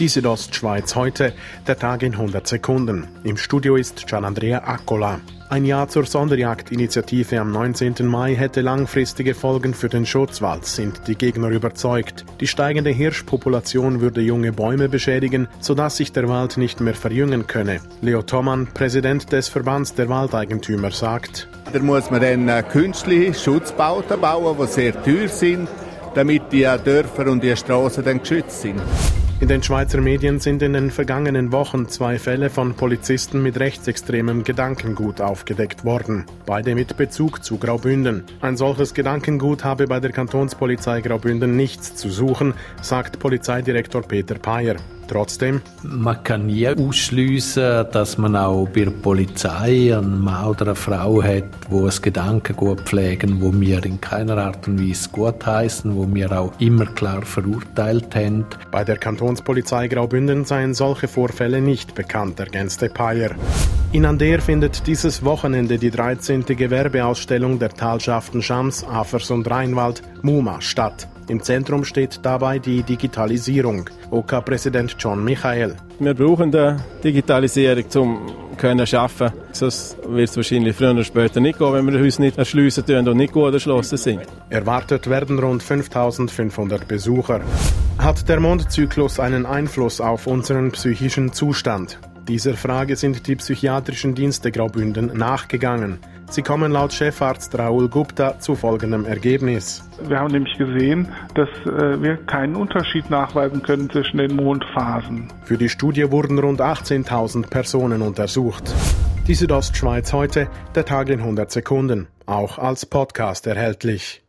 Die Südostschweiz heute, der Tag in 100 Sekunden. Im Studio ist Gianandrea Accola. Ein Ja zur Sonderjagdinitiative am 19. Mai hätte langfristige Folgen für den Schutzwald, sind die Gegner überzeugt. Die steigende Hirschpopulation würde junge Bäume beschädigen, sodass sich der Wald nicht mehr verjüngen könne. Leo Thomann, Präsident des Verbands der Waldeigentümer, sagt, da muss man dann äh, künstliche Schutzbauten bauen, die sehr teuer sind, damit die Dörfer und die Straßen dann geschützt sind. In den Schweizer Medien sind in den vergangenen Wochen zwei Fälle von Polizisten mit rechtsextremem Gedankengut aufgedeckt worden, beide mit Bezug zu Graubünden. Ein solches Gedankengut habe bei der Kantonspolizei Graubünden nichts zu suchen, sagt Polizeidirektor Peter Payer. Trotzdem? Man kann nie ausschliessen, dass man auch bei der Polizei einen Mann oder eine Frau hat, wo es Gedankengut pflegen, wo wir in keiner Art und Weise gut heißen, wo wir auch immer klar verurteilt haben. Bei der Kantonspolizei Graubünden seien solche Vorfälle nicht bekannt, ergänzte Payer. In Ander findet dieses Wochenende die 13. Gewerbeausstellung der Talschaften Schams, Afers und Rheinwald, MUMA, statt. Im Zentrum steht dabei die Digitalisierung. OK-Präsident John Michael. Wir brauchen die Digitalisierung, um können schaffen. Sonst wird es wahrscheinlich früher oder später nicht gehen, wenn wir uns nicht erschliessen und nicht gut erschlossen sind. Erwartet werden rund 5500 Besucher. Hat der Mondzyklus einen Einfluss auf unseren psychischen Zustand? Dieser Frage sind die psychiatrischen Dienste Graubünden nachgegangen. Sie kommen laut Chefarzt Raoul Gupta zu folgendem Ergebnis. Wir haben nämlich gesehen, dass äh, wir keinen Unterschied nachweisen können zwischen den Mondphasen. Für die Studie wurden rund 18.000 Personen untersucht. Die Südostschweiz heute, der Tag in 100 Sekunden, auch als Podcast erhältlich.